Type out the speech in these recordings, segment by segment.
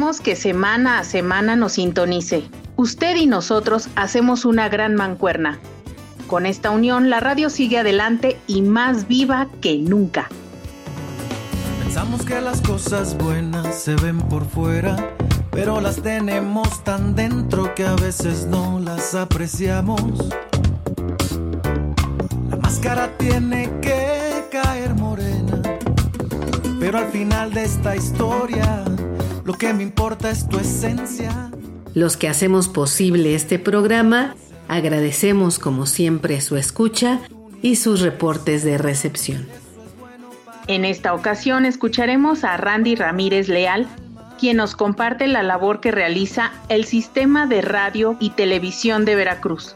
Que semana a semana nos sintonice. Usted y nosotros hacemos una gran mancuerna. Con esta unión la radio sigue adelante y más viva que nunca. Pensamos que las cosas buenas se ven por fuera, pero las tenemos tan dentro que a veces no las apreciamos. La máscara tiene que caer morena, pero al final de esta historia lo que me importa es tu esencia. Los que hacemos posible este programa, agradecemos como siempre su escucha y sus reportes de recepción. En esta ocasión escucharemos a Randy Ramírez Leal, quien nos comparte la labor que realiza el Sistema de Radio y Televisión de Veracruz.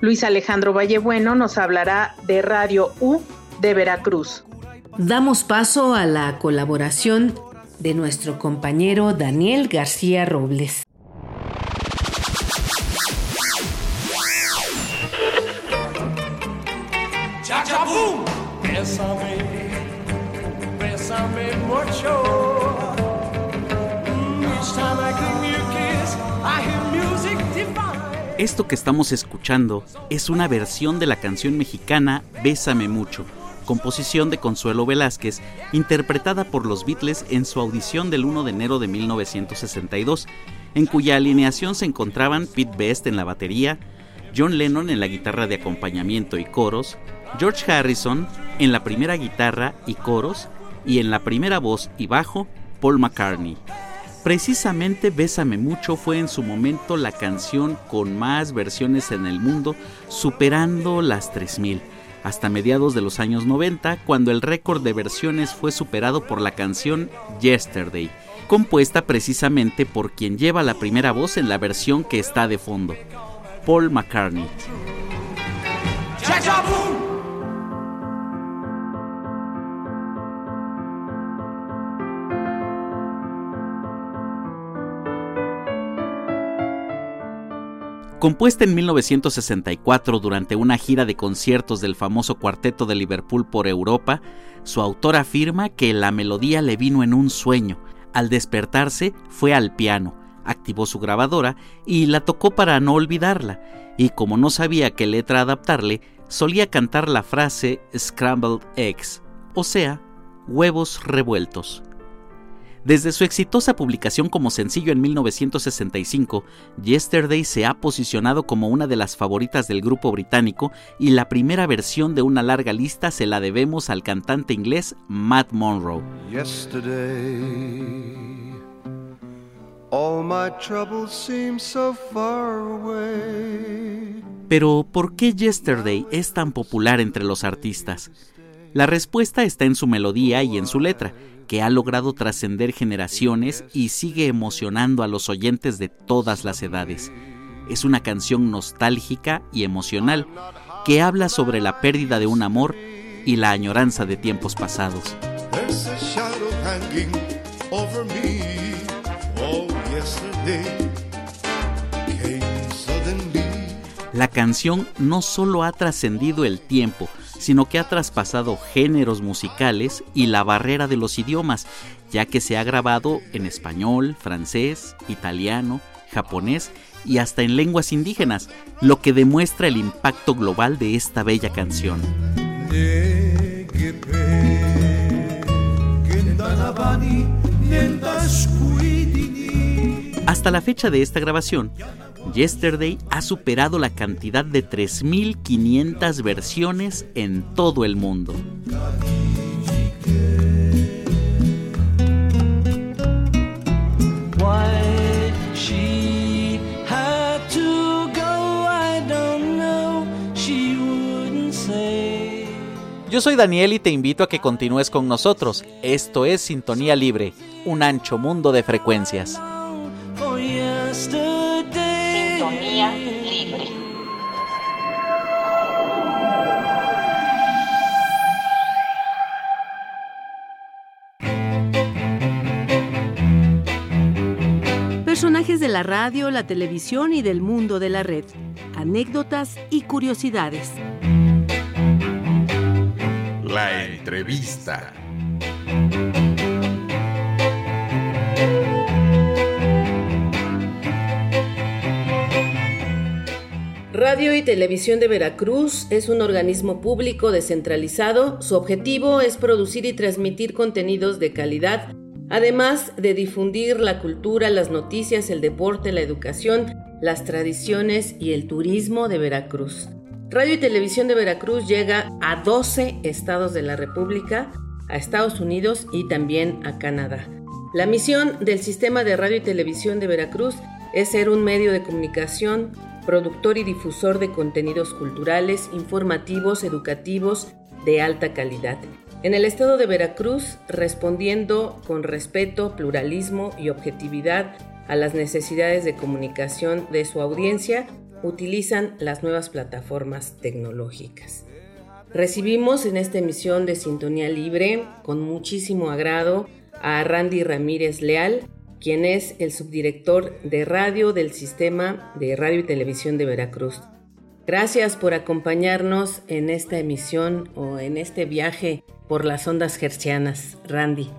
Luis Alejandro Vallebueno nos hablará de Radio U de Veracruz. Damos paso a la colaboración de nuestro compañero Daniel García Robles. Esto que estamos escuchando es una versión de la canción mexicana Bésame mucho composición de Consuelo Velázquez, interpretada por los Beatles en su audición del 1 de enero de 1962, en cuya alineación se encontraban Pete Best en la batería, John Lennon en la guitarra de acompañamiento y coros, George Harrison en la primera guitarra y coros, y en la primera voz y bajo, Paul McCartney. Precisamente Bésame mucho fue en su momento la canción con más versiones en el mundo, superando las 3000 hasta mediados de los años 90, cuando el récord de versiones fue superado por la canción Yesterday, compuesta precisamente por quien lleva la primera voz en la versión que está de fondo, Paul McCartney. Compuesta en 1964 durante una gira de conciertos del famoso cuarteto de Liverpool por Europa, su autor afirma que la melodía le vino en un sueño. Al despertarse fue al piano, activó su grabadora y la tocó para no olvidarla, y como no sabía qué letra adaptarle, solía cantar la frase Scrambled Eggs, o sea, huevos revueltos. Desde su exitosa publicación como sencillo en 1965, Yesterday se ha posicionado como una de las favoritas del grupo británico y la primera versión de una larga lista se la debemos al cantante inglés Matt Monroe. Pero, ¿por qué Yesterday es tan popular entre los artistas? La respuesta está en su melodía y en su letra que ha logrado trascender generaciones y sigue emocionando a los oyentes de todas las edades. Es una canción nostálgica y emocional que habla sobre la pérdida de un amor y la añoranza de tiempos pasados. La canción no solo ha trascendido el tiempo, sino que ha traspasado géneros musicales y la barrera de los idiomas, ya que se ha grabado en español, francés, italiano, japonés y hasta en lenguas indígenas, lo que demuestra el impacto global de esta bella canción. Hasta la fecha de esta grabación, Yesterday ha superado la cantidad de 3.500 versiones en todo el mundo. Yo soy Daniel y te invito a que continúes con nosotros. Esto es Sintonía Libre, un ancho mundo de frecuencias. Personajes de la radio, la televisión y del mundo de la red. Anécdotas y curiosidades. La entrevista. Radio y Televisión de Veracruz es un organismo público descentralizado. Su objetivo es producir y transmitir contenidos de calidad, además de difundir la cultura, las noticias, el deporte, la educación, las tradiciones y el turismo de Veracruz. Radio y Televisión de Veracruz llega a 12 estados de la República, a Estados Unidos y también a Canadá. La misión del Sistema de Radio y Televisión de Veracruz es ser un medio de comunicación, productor y difusor de contenidos culturales, informativos, educativos de alta calidad. En el estado de Veracruz, respondiendo con respeto, pluralismo y objetividad a las necesidades de comunicación de su audiencia, utilizan las nuevas plataformas tecnológicas. Recibimos en esta emisión de Sintonía Libre con muchísimo agrado a Randy Ramírez Leal, quien es el subdirector de radio del Sistema de Radio y Televisión de Veracruz. Gracias por acompañarnos en esta emisión o en este viaje por las ondas gercianas, Randy.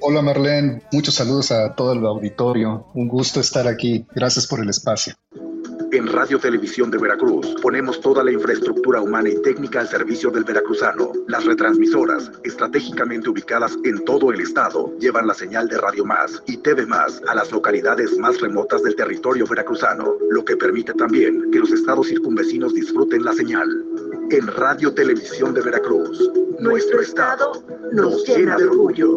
Hola Marlene, muchos saludos a todo el auditorio. Un gusto estar aquí. Gracias por el espacio. En Radio Televisión de Veracruz ponemos toda la infraestructura humana y técnica al servicio del veracruzano. Las retransmisoras, estratégicamente ubicadas en todo el estado, llevan la señal de Radio Más y TV Más a las localidades más remotas del territorio veracruzano, lo que permite también que los estados circunvecinos disfruten la señal. En Radio Televisión de Veracruz, nuestro estado nos llena de orgullo.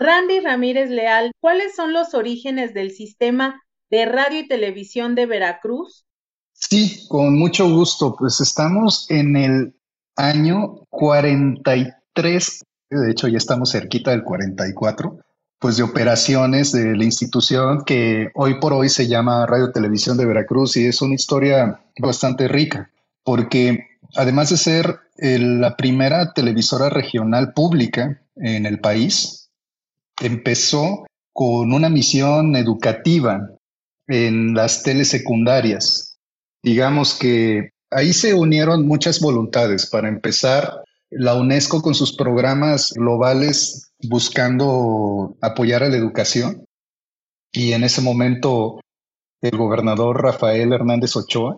Randy Ramírez Leal, ¿cuáles son los orígenes del sistema de radio y televisión de Veracruz? Sí, con mucho gusto. Pues estamos en el año 43, de hecho ya estamos cerquita del 44, pues de operaciones de la institución que hoy por hoy se llama Radio Televisión de Veracruz y es una historia bastante rica, porque además de ser la primera televisora regional pública en el país, empezó con una misión educativa en las telesecundarias. Digamos que ahí se unieron muchas voluntades. Para empezar, la UNESCO con sus programas globales buscando apoyar a la educación. Y en ese momento el gobernador Rafael Hernández Ochoa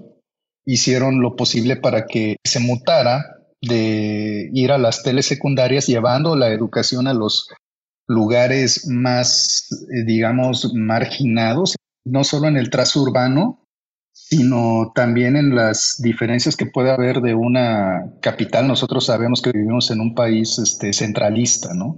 hicieron lo posible para que se mutara de ir a las telesecundarias llevando la educación a los lugares más, eh, digamos, marginados, no solo en el trazo urbano, sino también en las diferencias que puede haber de una capital. Nosotros sabemos que vivimos en un país este, centralista, ¿no?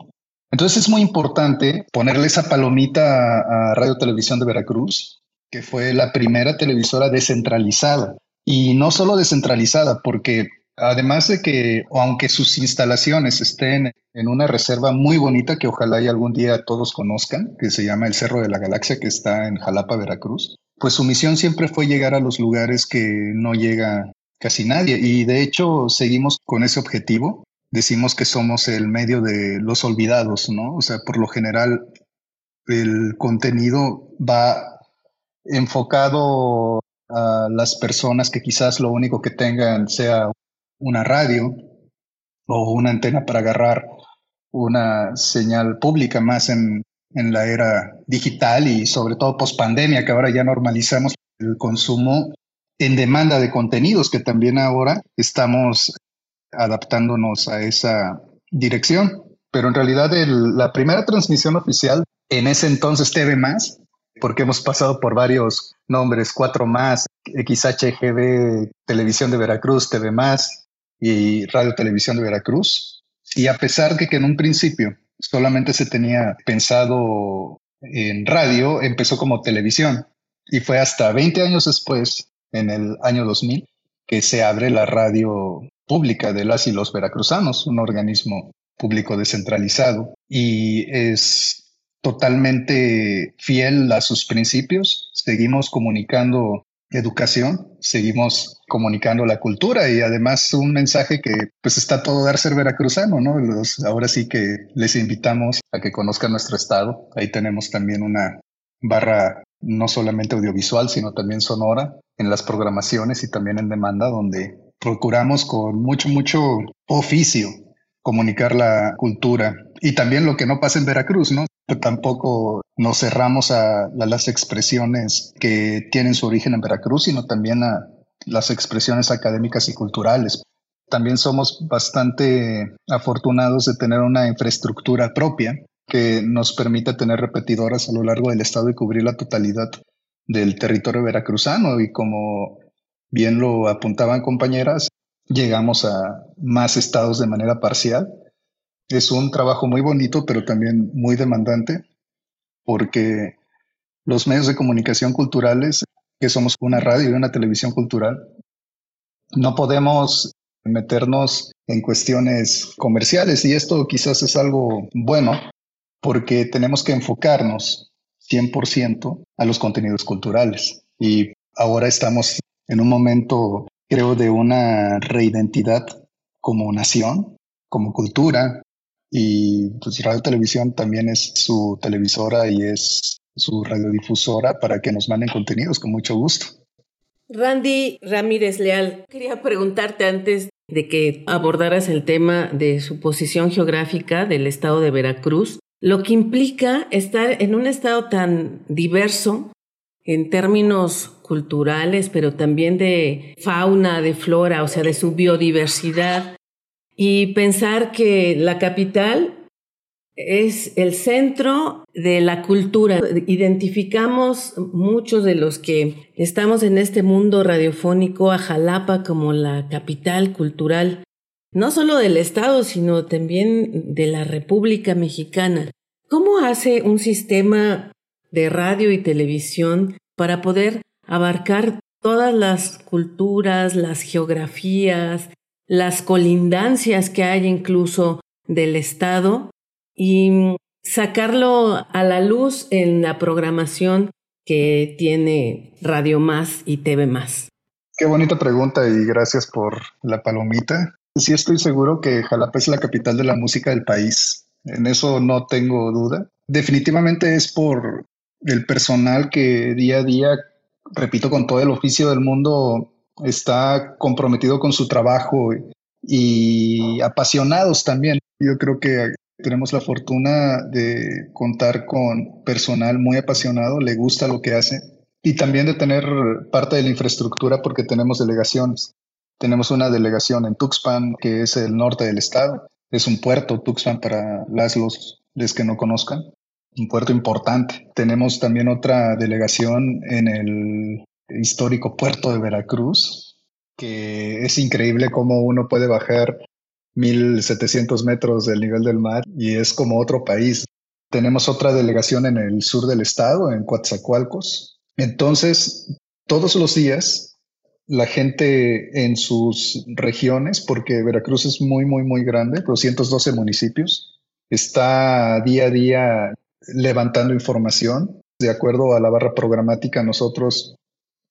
Entonces es muy importante ponerle esa palomita a Radio Televisión de Veracruz, que fue la primera televisora descentralizada. Y no solo descentralizada, porque Además de que, aunque sus instalaciones estén en una reserva muy bonita que ojalá y algún día todos conozcan, que se llama el Cerro de la Galaxia, que está en Jalapa, Veracruz, pues su misión siempre fue llegar a los lugares que no llega casi nadie. Y de hecho seguimos con ese objetivo. Decimos que somos el medio de los olvidados, ¿no? O sea, por lo general el contenido va enfocado a las personas que quizás lo único que tengan sea una radio o una antena para agarrar una señal pública más en, en la era digital y sobre todo post pandemia, que ahora ya normalizamos el consumo en demanda de contenidos, que también ahora estamos adaptándonos a esa dirección. Pero en realidad la primera transmisión oficial en ese entonces TV más, porque hemos pasado por varios nombres, 4 más, XHGB, Televisión de Veracruz, TV más, y Radio Televisión de Veracruz. Y a pesar de que en un principio solamente se tenía pensado en radio, empezó como televisión. Y fue hasta 20 años después, en el año 2000, que se abre la radio pública de las y los veracruzanos, un organismo público descentralizado y es totalmente fiel a sus principios. Seguimos comunicando educación, seguimos comunicando la cultura y además un mensaje que pues está todo dar ser veracruzano, ¿no? ahora sí que les invitamos a que conozcan nuestro estado. Ahí tenemos también una barra no solamente audiovisual, sino también sonora en las programaciones y también en demanda, donde procuramos con mucho, mucho oficio comunicar la cultura y también lo que no pasa en Veracruz, ¿no? Tampoco nos cerramos a, las expresiones que tienen su origen en Veracruz, sino también a las expresiones académicas y culturales. También somos bastante afortunados de tener una infraestructura propia que nos permite tener repetidoras a lo largo del estado y cubrir la totalidad del territorio veracruzano. Y como bien lo apuntaban compañeras, llegamos a más estados de manera parcial. Es un trabajo muy bonito, pero también muy demandante, porque los medios de comunicación culturales, que somos una radio y una televisión cultural, no podemos meternos en cuestiones comerciales y esto quizás es algo bueno porque tenemos que enfocarnos 100% a los contenidos culturales y ahora estamos en un momento creo, de una reidentidad como nación, como cultura. Y pues Radio Televisión también es su televisora y es su radiodifusora para que nos manden contenidos con mucho gusto. Randy Ramírez Leal, quería preguntarte antes de que abordaras el tema de su posición geográfica del estado de Veracruz, lo que implica estar en un estado tan diverso en términos culturales, pero también de fauna, de flora, o sea, de su biodiversidad. Y pensar que la capital es el centro de la cultura. Identificamos muchos de los que estamos en este mundo radiofónico a Jalapa como la capital cultural, no solo del Estado, sino también de la República Mexicana. ¿Cómo hace un sistema de radio y televisión para poder abarcar todas las culturas, las geografías, las colindancias que hay incluso del Estado y sacarlo a la luz en la programación que tiene Radio Más y TV Más. Qué bonita pregunta y gracias por la palomita. Sí estoy seguro que Jalapa es la capital de la música del país. En eso no tengo duda. Definitivamente es por el personal que día a día, repito, con todo el oficio del mundo, está comprometido con su trabajo y apasionados también. Yo creo que tenemos la fortuna de contar con personal muy apasionado, le gusta lo que hace y también de tener parte de la infraestructura porque tenemos delegaciones. Tenemos una delegación en Tuxpan, que es el norte del estado. Es un puerto, Tuxpan, para las los, que no conozcan un puerto importante. Tenemos también otra delegación en el histórico puerto de Veracruz, que es increíble cómo uno puede bajar 1700 metros del nivel del mar y es como otro país. Tenemos otra delegación en el sur del estado, en Coatzacoalcos. Entonces, todos los días, la gente en sus regiones, porque Veracruz es muy, muy, muy grande, 212 municipios, está día a día levantando información. De acuerdo a la barra programática, nosotros,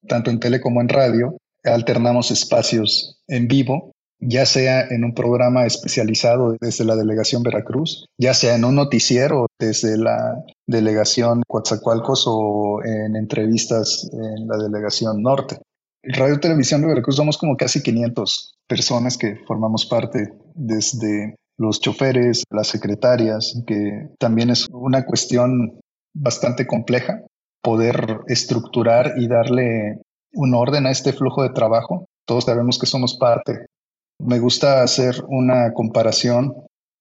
tanto en tele como en radio, alternamos espacios en vivo, ya sea en un programa especializado desde la delegación Veracruz, ya sea en un noticiero desde la delegación Coatzacoalcos o en entrevistas en la delegación Norte. Radio Televisión de Veracruz somos como casi 500 personas que formamos parte desde los choferes, las secretarias, que también es una cuestión bastante compleja poder estructurar y darle un orden a este flujo de trabajo. Todos sabemos que somos parte. Me gusta hacer una comparación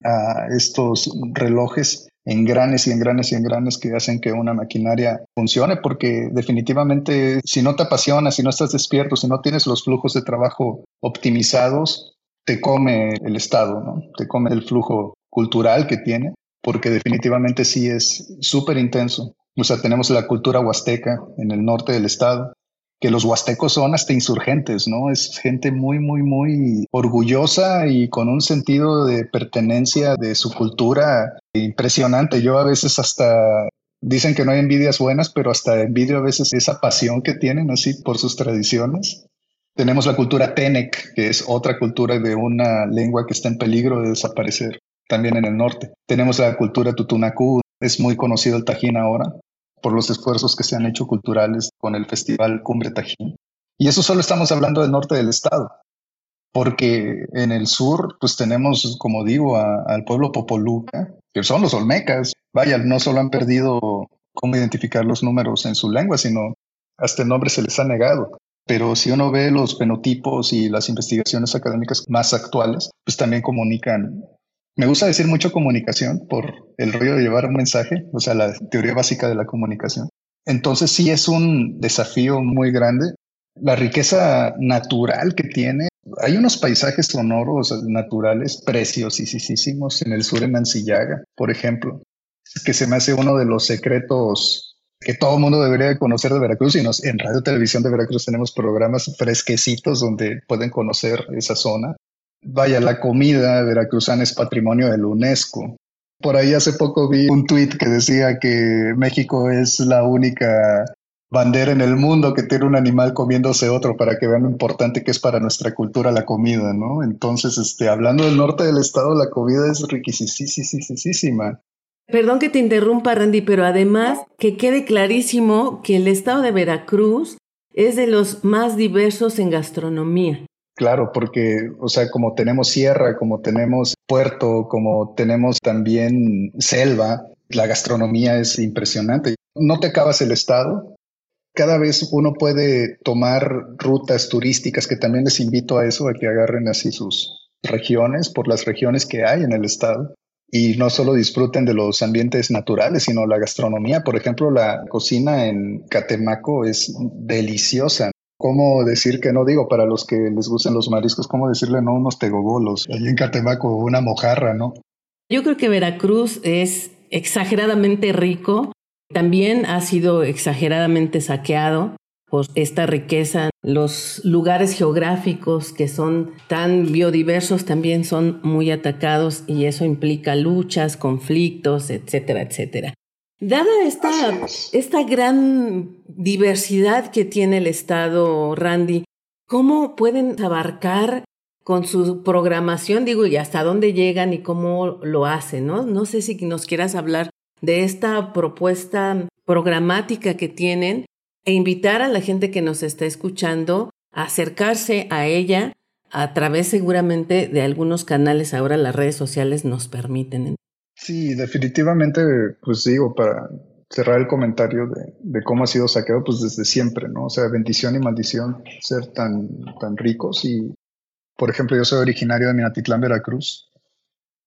a estos relojes en granes y en granes y en granes que hacen que una maquinaria funcione, porque definitivamente si no te apasiona, si no estás despierto, si no tienes los flujos de trabajo optimizados, te come el Estado, ¿no? Te come el flujo cultural que tiene, porque definitivamente sí es súper intenso. O sea, tenemos la cultura huasteca en el norte del estado, que los huastecos son hasta insurgentes, ¿no? Es gente muy, muy, muy orgullosa y con un sentido de pertenencia de su cultura impresionante. Yo a veces hasta dicen que no hay envidias buenas, pero hasta envidio a veces esa pasión que tienen así por sus tradiciones. Tenemos la cultura Tenec, que es otra cultura de una lengua que está en peligro de desaparecer, también en el norte. Tenemos la cultura Tutunacú, es muy conocido el Tajín ahora por los esfuerzos que se han hecho culturales con el Festival Cumbre Tajín. Y eso solo estamos hablando del norte del estado, porque en el sur, pues tenemos, como digo, al pueblo Popoluca, que son los Olmecas. Vaya, no solo han perdido cómo identificar los números en su lengua, sino hasta el nombre se les ha negado. Pero si uno ve los fenotipos y las investigaciones académicas más actuales, pues también comunican me gusta decir mucho comunicación por el rollo de llevar un mensaje, o sea, la teoría básica de la comunicación. Entonces sí es un desafío muy grande. La riqueza natural que tiene, hay unos paisajes sonoros naturales preciosísimos en el sur, en Ancillaga, por ejemplo, que se me hace uno de los secretos que todo el mundo debería conocer de Veracruz y nos, en Radio Televisión de Veracruz tenemos programas fresquecitos donde pueden conocer esa zona. Vaya, la comida veracruzana es patrimonio de la UNESCO. Por ahí hace poco vi un tuit que decía que México es la única bandera en el mundo que tiene un animal comiéndose otro para que vean lo importante que es para nuestra cultura la comida, ¿no? Entonces, este, hablando del norte del estado, la comida es riquísima. Perdón que te interrumpa, Randy, pero además que quede clarísimo que el estado de Veracruz es de los más diversos en gastronomía. Claro, porque, o sea, como tenemos sierra, como tenemos puerto, como tenemos también selva, la gastronomía es impresionante. No te acabas el estado. Cada vez uno puede tomar rutas turísticas, que también les invito a eso, a que agarren así sus regiones, por las regiones que hay en el estado. Y no solo disfruten de los ambientes naturales, sino la gastronomía. Por ejemplo, la cocina en Catemaco es deliciosa cómo decir que no, digo, para los que les gustan los mariscos, cómo decirle no unos tegobolos, allí en Catemaco una mojarra, ¿no? Yo creo que Veracruz es exageradamente rico, también ha sido exageradamente saqueado por esta riqueza. Los lugares geográficos que son tan biodiversos también son muy atacados y eso implica luchas, conflictos, etcétera, etcétera. Dada esta, esta gran diversidad que tiene el Estado, Randy, ¿cómo pueden abarcar con su programación, digo, y hasta dónde llegan y cómo lo hacen, ¿no? No sé si nos quieras hablar de esta propuesta programática que tienen e invitar a la gente que nos está escuchando a acercarse a ella a través seguramente de algunos canales ahora las redes sociales nos permiten. Sí, definitivamente, pues digo, para cerrar el comentario de, cómo ha sido saqueado, pues desde siempre, ¿no? O sea, bendición y maldición ser tan, tan ricos. Y, por ejemplo, yo soy originario de Minatitlán, Veracruz.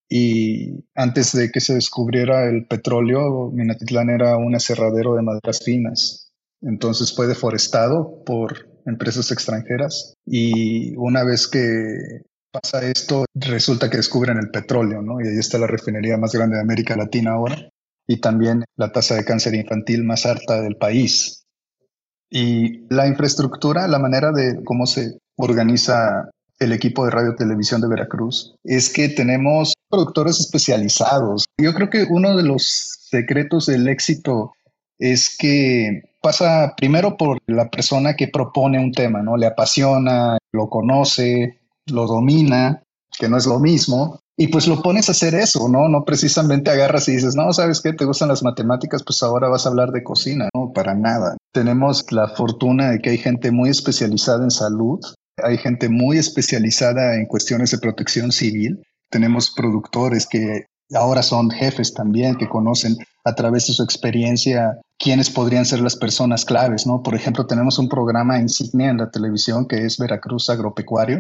Y antes de que se descubriera el petróleo, Minatitlán era un aserradero de maderas finas. Entonces fue deforestado por empresas extranjeras. Y una vez que pasa esto, resulta que descubren el petróleo, ¿no? Y ahí está la refinería más grande de América Latina ahora y también la tasa de cáncer infantil más alta del país. Y la infraestructura, la manera de cómo se organiza el equipo de radio televisión de Veracruz es que tenemos productores especializados. Yo creo que uno de los secretos del éxito es que pasa primero por la persona que propone un tema, ¿no? Le apasiona, lo conoce, lo domina, que no es lo mismo, y pues lo pones a hacer eso, ¿no? No precisamente agarras y dices, no, ¿sabes qué? ¿Te gustan las matemáticas? Pues ahora vas a hablar de cocina, ¿no? Para nada. Tenemos la fortuna de que hay gente muy especializada en salud, hay gente muy especializada en cuestiones de protección civil, tenemos productores que ahora son jefes también, que conocen a través de su experiencia quiénes podrían ser las personas claves, ¿no? Por ejemplo, tenemos un programa insignia en la televisión que es Veracruz Agropecuario,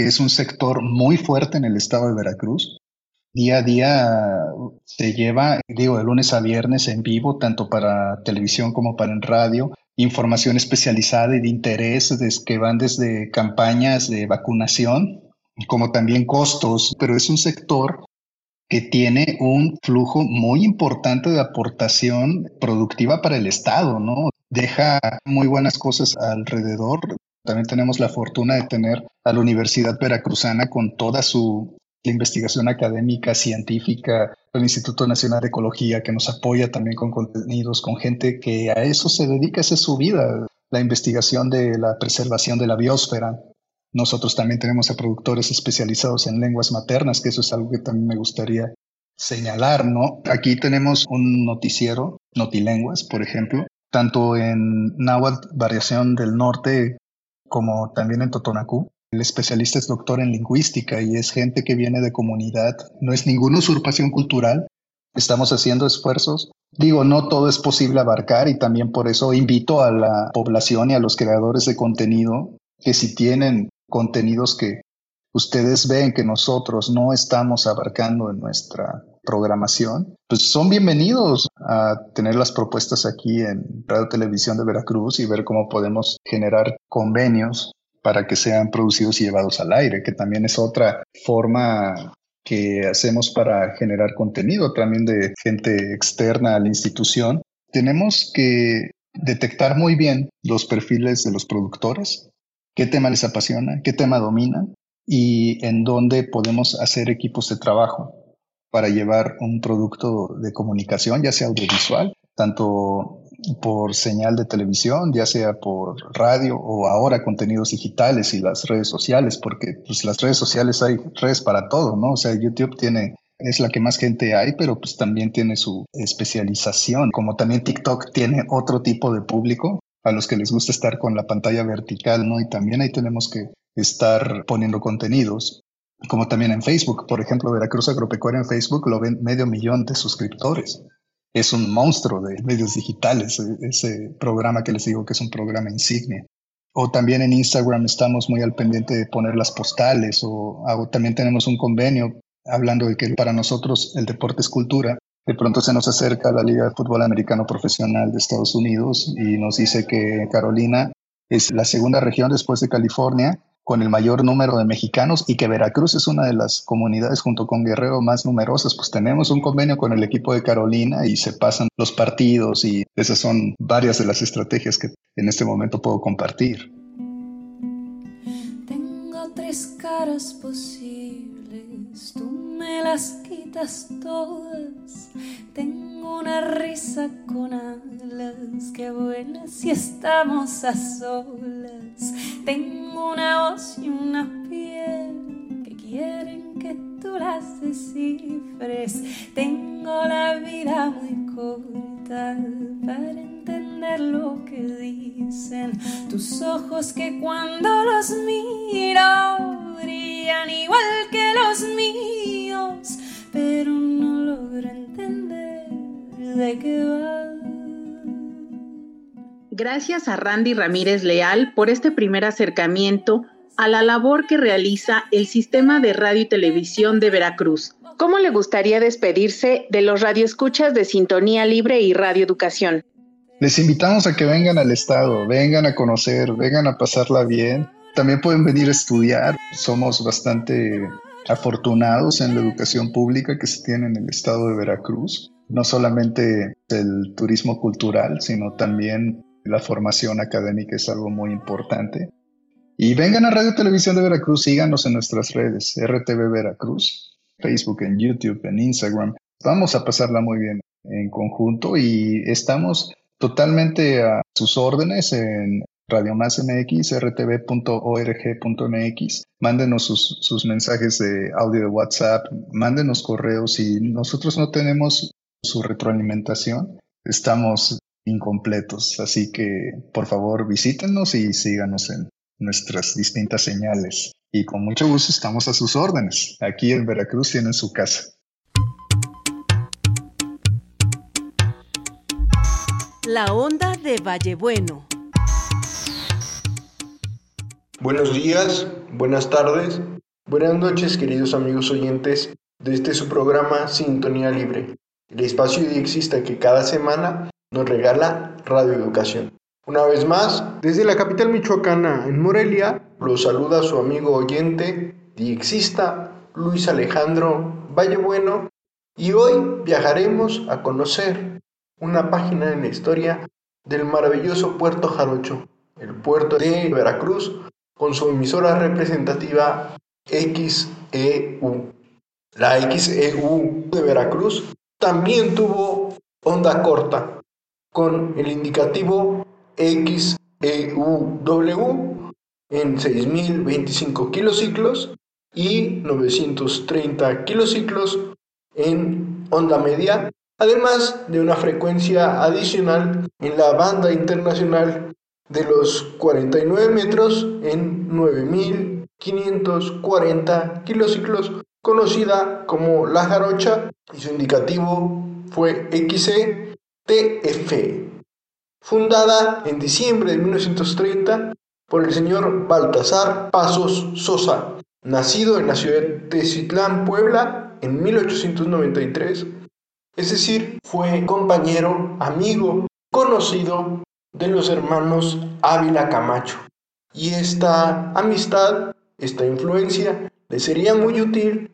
que es un sector muy fuerte en el estado de Veracruz. Día a día se lleva, digo, de lunes a viernes en vivo, tanto para televisión como para en radio, información especializada y de interés que van desde campañas de vacunación, como también costos, pero es un sector que tiene un flujo muy importante de aportación productiva para el Estado, ¿no? deja muy buenas cosas alrededor. También tenemos la fortuna de tener a la Universidad Veracruzana con toda su investigación académica, científica, el Instituto Nacional de Ecología que nos apoya también con contenidos, con gente que a eso se dedica, esa es su vida, la investigación de la preservación de la biosfera. Nosotros también tenemos a productores especializados en lenguas maternas, que eso es algo que también me gustaría señalar, ¿no? Aquí tenemos un noticiero, Notilenguas, por ejemplo, tanto en Náhuatl, variación del norte, como también en Totonacú. El especialista es doctor en lingüística y es gente que viene de comunidad. No es ninguna usurpación cultural. Estamos haciendo esfuerzos. Digo, no todo es posible abarcar y también por eso invito a la población y a los creadores de contenido que si tienen contenidos que ustedes ven que nosotros no estamos abarcando en nuestra programación, pues son bienvenidos a tener las propuestas aquí en Radio Televisión de Veracruz y ver cómo podemos generar convenios para que sean producidos y llevados al aire, que también es otra forma que hacemos para generar contenido también de gente externa a la institución. Tenemos que detectar muy bien los perfiles de los productores, qué tema les apasiona, qué tema dominan y en dónde podemos hacer equipos de trabajo para llevar un producto de comunicación, ya sea audiovisual, tanto por señal de televisión, ya sea por radio o ahora contenidos digitales y las redes sociales, porque pues las redes sociales hay redes para todo, ¿no? O sea, YouTube tiene es la que más gente hay, pero pues también tiene su especialización, como también TikTok tiene otro tipo de público a los que les gusta estar con la pantalla vertical, ¿no? Y también ahí tenemos que estar poniendo contenidos como también en Facebook. Por ejemplo, Veracruz Agropecuaria en Facebook lo ven medio millón de suscriptores. Es un monstruo de medios digitales, e-, ese programa que les digo que es un programa insignia. O también en Instagram estamos muy al pendiente de poner las postales o, o también tenemos un convenio hablando de que para nosotros el deporte es cultura. De pronto se nos acerca la Liga de Fútbol Americano Profesional de Estados Unidos y nos dice que Carolina es la segunda región después de California con el mayor número de mexicanos y que Veracruz es una de las comunidades junto con Guerrero más numerosas, pues tenemos un convenio con el equipo de Carolina y se pasan los partidos y esas son varias de las estrategias que en este momento puedo compartir. Tengo tres caras posibles, tú me las quitas todas. Tengo una risa con alas, que buena si estamos a solas. Tengo una voz y una piel que quieren que tú las descifres. Tengo la vida muy corta para entender lo que dicen tus ojos que cuando los miro brillan igual que los míos, pero no logro entender de qué va. Gracias a Randy Ramírez Leal por este primer acercamiento a la labor que realiza el Sistema de Radio y Televisión de Veracruz. ¿Cómo le gustaría despedirse de los radioescuchas de Sintonía Libre y Radio Educación? Les invitamos a que vengan al Estado, vengan a conocer, vengan a pasarla bien. También pueden venir a estudiar. Somos bastante afortunados en la educación pública que se tiene en el Estado de Veracruz. No solamente el turismo cultural, sino también la formación académica es algo muy importante. Y vengan a Radio Televisión de Veracruz, síganos en nuestras redes, RTV Veracruz, Facebook, en YouTube, en Instagram. Vamos a pasarla muy bien en conjunto y estamos totalmente a sus órdenes en Radio Más MX, rtv.org.mx. Mándenos sus, sus mensajes de audio de WhatsApp, mándenos correos y nosotros no tenemos su retroalimentación. Estamos incompletos. Así que por favor visítenos y síganos en nuestras distintas señales. Y con mucho gusto estamos a sus órdenes. Aquí en Veracruz tienen su casa. La onda de Vallebueno. Buenos días, buenas tardes, buenas noches queridos amigos oyentes de este su programa Sintonía Libre, el espacio exista que cada semana nos regala Radio Educación. Una vez más, desde la capital michoacana, en Morelia, los saluda su amigo oyente, diexista Luis Alejandro Vallebueno, y hoy viajaremos a conocer una página en la historia del maravilloso puerto Jarocho, el puerto de Veracruz, con su emisora representativa XEU. La XEU de Veracruz también tuvo onda corta, con el indicativo XEUW en 6.025 kilociclos y 930 kilociclos en onda media, además de una frecuencia adicional en la banda internacional de los 49 metros en 9.540 kilociclos, conocida como La Jarocha, y su indicativo fue XCTF. Fundada en diciembre de 1930 por el señor Baltasar Pasos Sosa, nacido en la ciudad de Citlán, Puebla, en 1893, es decir, fue compañero, amigo, conocido de los hermanos Ávila Camacho. Y esta amistad, esta influencia, le sería muy útil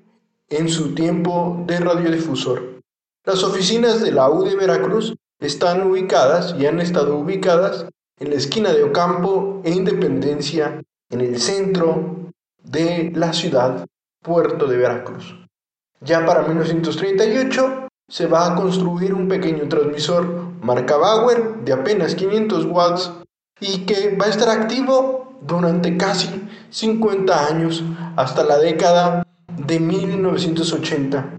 en su tiempo de radiodifusor. Las oficinas de la U de Veracruz están ubicadas y han estado ubicadas en la esquina de Ocampo e Independencia, en el centro de la ciudad, Puerto de Veracruz. Ya para 1938 se va a construir un pequeño transmisor marca Bauer de apenas 500 watts y que va a estar activo durante casi 50 años hasta la década de 1980.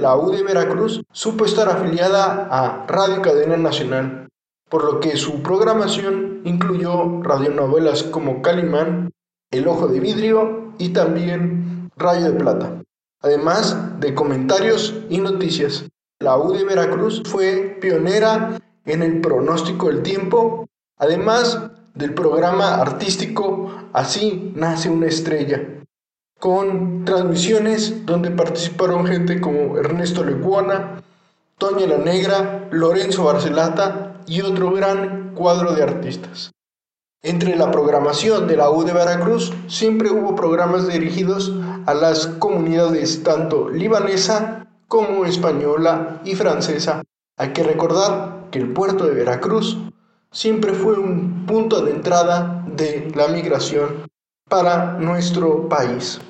La U de Veracruz supo estar afiliada a Radio Cadena Nacional, por lo que su programación incluyó radionovelas como Calimán, El Ojo de Vidrio y también Rayo de Plata, además de comentarios y noticias. La U de Veracruz fue pionera en el pronóstico del tiempo, además del programa artístico Así nace una estrella, con transmisiones donde participaron gente como Ernesto Lecuona, Toña la Negra, Lorenzo Barcelata y otro gran cuadro de artistas. Entre la programación de la U de Veracruz siempre hubo programas dirigidos a las comunidades tanto libanesa como española y francesa. Hay que recordar que el puerto de Veracruz siempre fue un punto de entrada de la migración para nuestro país.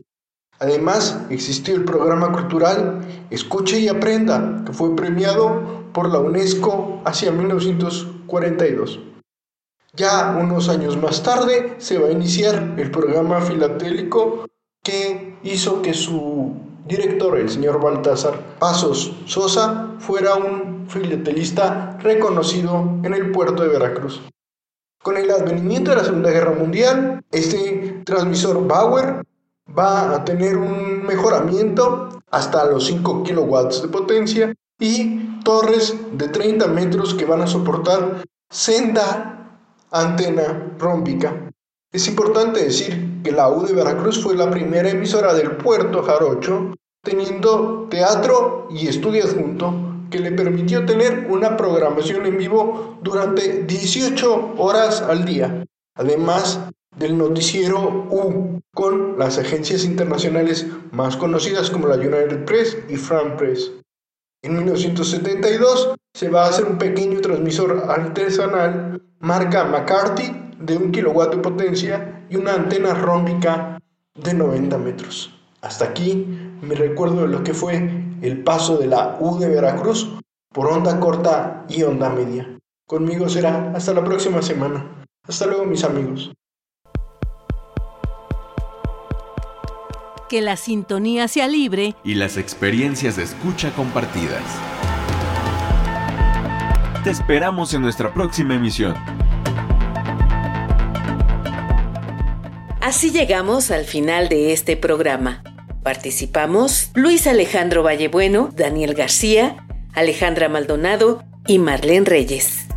Además, existió el programa cultural Escuche y Aprenda, que fue premiado por la UNESCO hacia 1942. Ya unos años más tarde se va a iniciar el programa filatélico que hizo que su director, el señor Baltasar Pasos Sosa, fuera un filatelista reconocido en el puerto de Veracruz. Con el advenimiento de la Segunda Guerra Mundial, este transmisor Bauer va a tener un mejoramiento hasta los 5 kilowatts de potencia y torres de 30 metros que van a soportar senda antena rómbica. Es importante decir que la U de Veracruz fue la primera emisora del puerto Jarocho, teniendo teatro y estudio adjunto que le permitió tener una programación en vivo durante 18 horas al día, además del noticiero U, con las agencias internacionales más conocidas como la United Press y France Press. En 1972 se va a hacer un pequeño transmisor artesanal marca McCarthy de un kilowatt de potencia y una antena rómbica de 90 metros. Hasta aquí me recuerdo de lo que fue el paso de la U de Veracruz por onda corta y onda media. Conmigo será hasta la próxima semana. Hasta luego mis amigos. Que la sintonía sea libre y las experiencias de escucha compartidas. Te esperamos en nuestra próxima emisión. Así llegamos al final de este programa. Participamos Luis Alejandro Vallebueno, Daniel García, Alejandra Maldonado y Marlene Reyes.